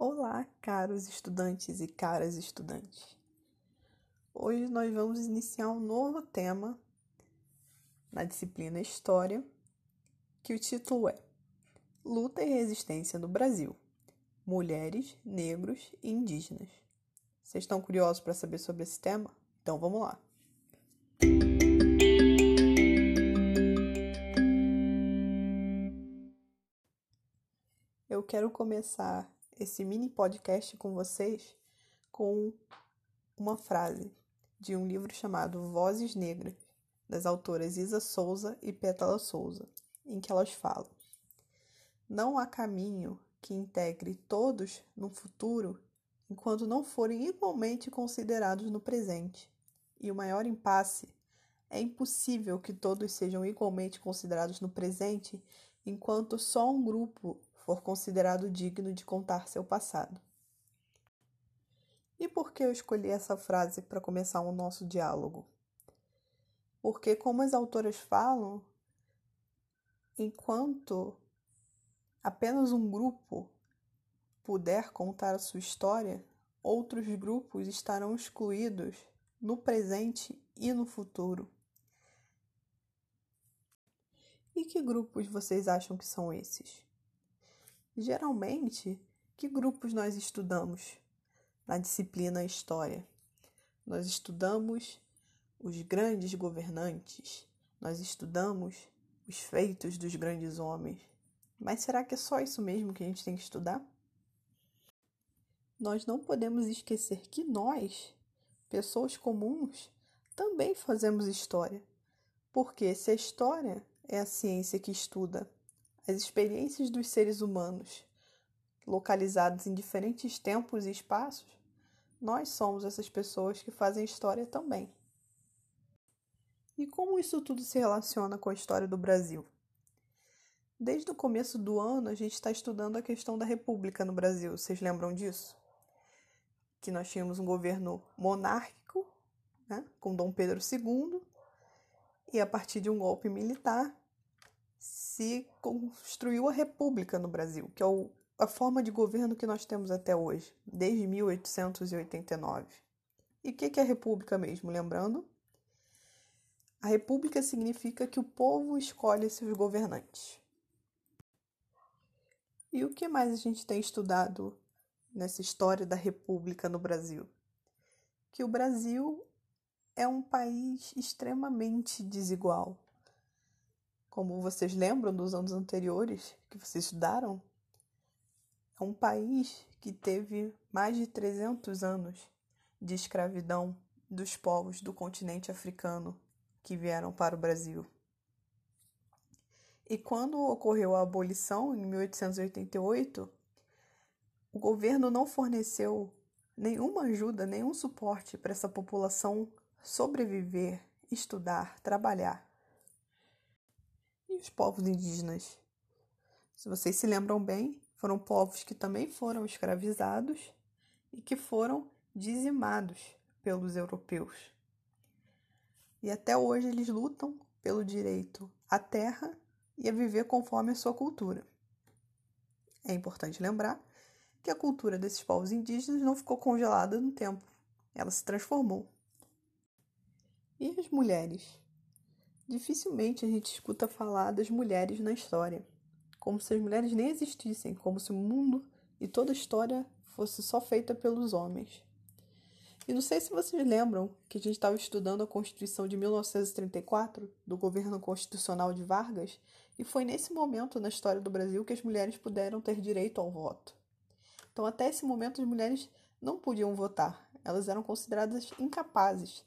Olá, caros estudantes e caras estudantes. Hoje nós vamos iniciar um novo tema na disciplina História, que o título é Luta e Resistência no Brasil: Mulheres, Negros e Indígenas. Vocês estão curiosos para saber sobre esse tema? Então vamos lá. Eu quero começar esse mini podcast com vocês com uma frase de um livro chamado Vozes Negras, das autoras Isa Souza e Pétala Souza, em que elas falam: Não há caminho que integre todos no futuro enquanto não forem igualmente considerados no presente. E o maior impasse é impossível que todos sejam igualmente considerados no presente enquanto só um grupo for considerado digno de contar seu passado. E por que eu escolhi essa frase para começar o nosso diálogo? Porque, como as autoras falam, enquanto apenas um grupo puder contar a sua história, outros grupos estarão excluídos no presente e no futuro. E que grupos vocês acham que são esses? Geralmente, que grupos nós estudamos na disciplina História? Nós estudamos os grandes governantes, nós estudamos os feitos dos grandes homens. Mas será que é só isso mesmo que a gente tem que estudar? Nós não podemos esquecer que nós, pessoas comuns, também fazemos história. Porque se a história é a ciência que estuda as experiências dos seres humanos, localizados em diferentes tempos e espaços, nós somos essas pessoas que fazem história também. E como isso tudo se relaciona com a história do Brasil? Desde o começo do ano, a gente está estudando a questão da República no Brasil. Vocês lembram disso? Que nós tínhamos um governo monárquico, né, com Dom Pedro II, e a partir de um golpe militar, se construiu a república no Brasil, que é o, a forma de governo que nós temos até hoje, desde 1889. E o que, que é república mesmo? Lembrando, a república significa que o povo escolhe seus governantes. E o que mais a gente tem estudado nessa história da república no Brasil? Que o Brasil é um país extremamente desigual. Como vocês lembram dos anos anteriores que vocês estudaram, é um país que teve mais de 300 anos de escravidão dos povos do continente africano que vieram para o Brasil. E quando ocorreu a abolição, em 1888, o governo não forneceu nenhuma ajuda, nenhum suporte para essa população sobreviver, estudar, trabalhar os povos indígenas. Se vocês se lembram bem, foram povos que também foram escravizados e que foram dizimados pelos europeus. E até hoje eles lutam pelo direito à terra e a viver conforme a sua cultura. É importante lembrar que a cultura desses povos indígenas não ficou congelada no tempo, ela se transformou. E as mulheres? Dificilmente a gente escuta falar das mulheres na história, como se as mulheres nem existissem, como se o mundo e toda a história fosse só feita pelos homens. E não sei se vocês lembram que a gente estava estudando a Constituição de 1934, do governo constitucional de Vargas, e foi nesse momento na história do Brasil que as mulheres puderam ter direito ao voto. Então, até esse momento, as mulheres não podiam votar, elas eram consideradas incapazes,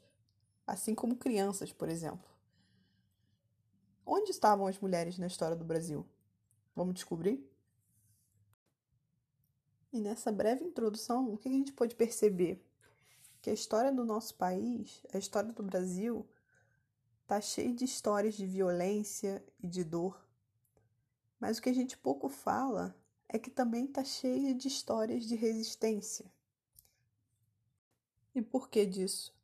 assim como crianças, por exemplo. Onde estavam as mulheres na história do Brasil? Vamos descobrir? E nessa breve introdução, o que a gente pode perceber? Que a história do nosso país, a história do Brasil, está cheia de histórias de violência e de dor. Mas o que a gente pouco fala é que também está cheia de histórias de resistência. E por que disso?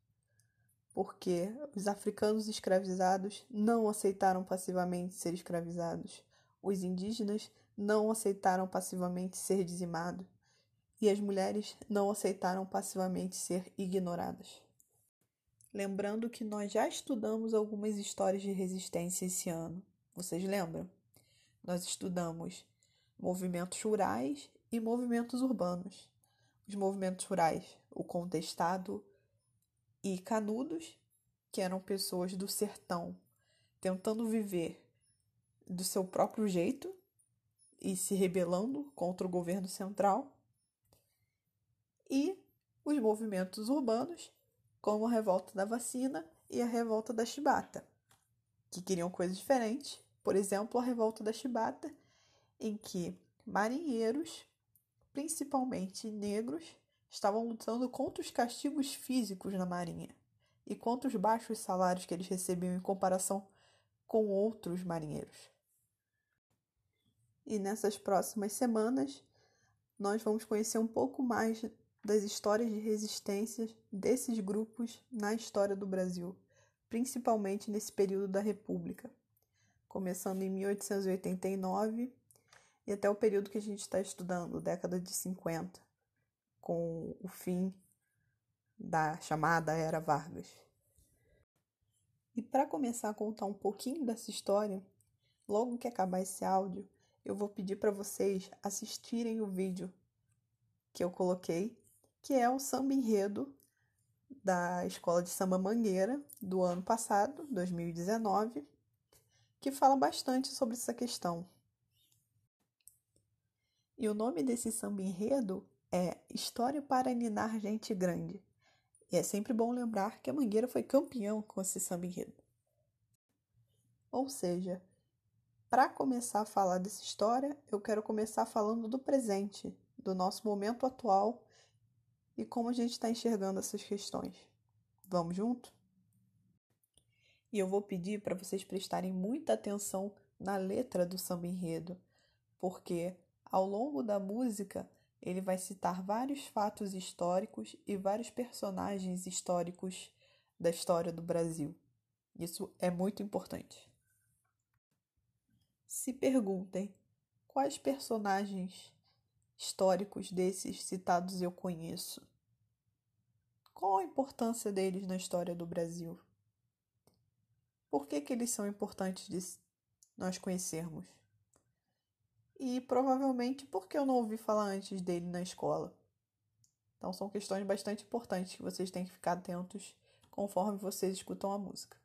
Porque os africanos escravizados não aceitaram passivamente ser escravizados, os indígenas não aceitaram passivamente ser dizimados, e as mulheres não aceitaram passivamente ser ignoradas. Lembrando que nós já estudamos algumas histórias de resistência esse ano. Vocês lembram? Nós estudamos movimentos rurais e movimentos urbanos. Os movimentos rurais, o contestado e canudos, que eram pessoas do sertão tentando viver do seu próprio jeito e se rebelando contra o governo central, e os movimentos urbanos, como a revolta da vacina e a revolta da chibata, que queriam coisas diferentes. Por exemplo, a revolta da chibata, em que marinheiros, principalmente negros, estavam lutando contra os castigos físicos na marinha e contra os baixos salários que eles recebiam em comparação com outros marinheiros. E nessas próximas semanas, nós vamos conhecer um pouco mais das histórias de resistência desses grupos na história do Brasil, principalmente nesse período da República, começando em 1889 e até o período que a gente está estudando, década de 50, com o fim da chamada Era Vargas. E para começar a contar um pouquinho dessa história, logo que acabar esse áudio, eu vou pedir para vocês assistirem o vídeo que eu coloquei, que é o samba enredo da Escola de Samba Mangueira do ano passado, 2019, que fala bastante sobre essa questão. E o nome desse samba enredo é História para Ninar Gente Grande. E é sempre bom lembrar que a Mangueira foi campeão com esse samba enredo. Ou seja, para começar a falar dessa história, eu quero começar falando do presente, do nosso momento atual e como a gente está enxergando essas questões. Vamos junto? E eu vou pedir para vocês prestarem muita atenção na letra do samba enredo, porque ao longo da música ele vai citar vários fatos históricos e vários personagens históricos da história do Brasil. Isso é muito importante. Se perguntem quais personagens históricos desses citados eu conheço. Qual a importância deles na história do Brasil? Por que, que eles são importantes de nós conhecermos? E provavelmente porque eu não ouvi falar antes dele na escola. Então são questões bastante importantes que vocês têm que ficar atentos conforme vocês escutam a música.